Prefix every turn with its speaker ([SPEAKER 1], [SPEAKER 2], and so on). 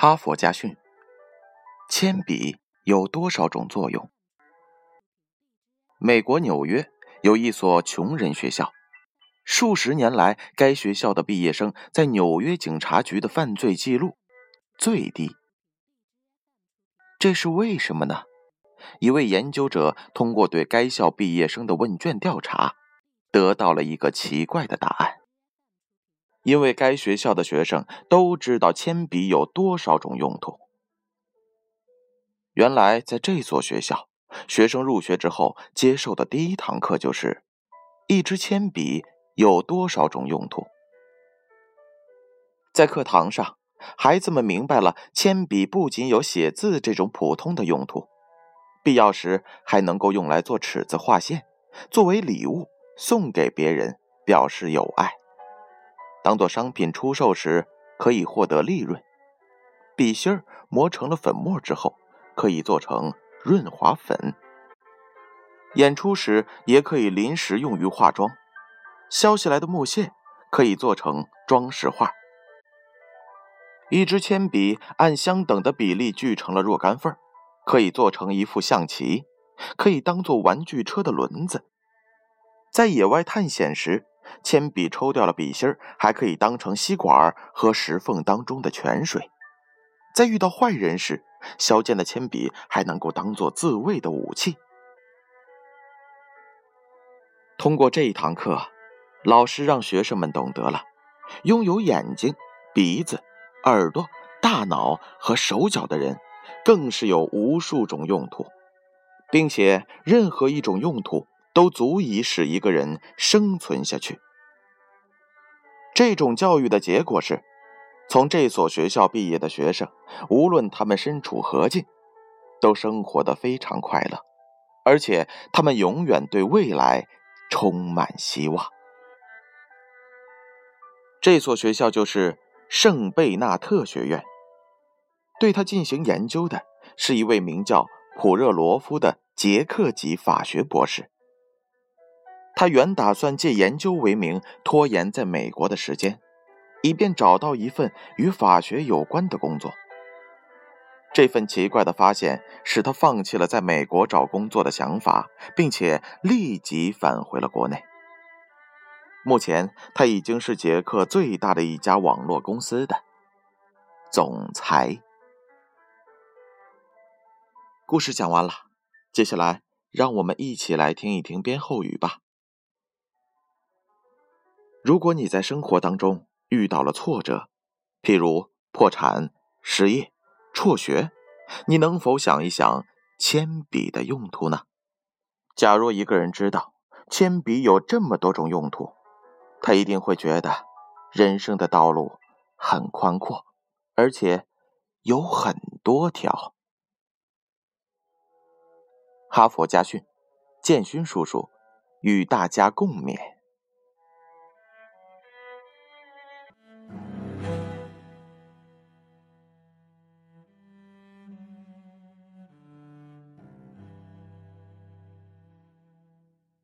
[SPEAKER 1] 哈佛家训：铅笔有多少种作用？美国纽约有一所穷人学校，数十年来，该学校的毕业生在纽约警察局的犯罪记录最低。这是为什么呢？一位研究者通过对该校毕业生的问卷调查，得到了一个奇怪的答案。因为该学校的学生都知道铅笔有多少种用途。原来，在这所学校，学生入学之后接受的第一堂课就是：一支铅笔有多少种用途。在课堂上，孩子们明白了铅笔不仅有写字这种普通的用途，必要时还能够用来做尺子画线，作为礼物送给别人，表示友爱。当做商品出售时，可以获得利润。笔芯儿磨成了粉末之后，可以做成润滑粉。演出时也可以临时用于化妆。削下来的木屑可以做成装饰画。一支铅笔按相等的比例锯成了若干份可以做成一副象棋，可以当做玩具车的轮子。在野外探险时。铅笔抽掉了笔芯儿，还可以当成吸管喝石缝当中的泉水。在遇到坏人时，削尖的铅笔还能够当做自卫的武器。通过这一堂课，老师让学生们懂得了，拥有眼睛、鼻子、耳朵、大脑和手脚的人，更是有无数种用途，并且任何一种用途。都足以使一个人生存下去。这种教育的结果是，从这所学校毕业的学生，无论他们身处何境，都生活的非常快乐，而且他们永远对未来充满希望。这所学校就是圣贝纳特学院。对他进行研究的是一位名叫普热罗夫的捷克籍法学博士。他原打算借研究为名拖延在美国的时间，以便找到一份与法学有关的工作。这份奇怪的发现使他放弃了在美国找工作的想法，并且立即返回了国内。目前，他已经是捷克最大的一家网络公司的总裁。故事讲完了，接下来让我们一起来听一听编后语吧。如果你在生活当中遇到了挫折，譬如破产、失业、辍学，你能否想一想铅笔的用途呢？假如一个人知道铅笔有这么多种用途，他一定会觉得人生的道路很宽阔，而且有很多条。哈佛家训，建勋叔叔与大家共勉。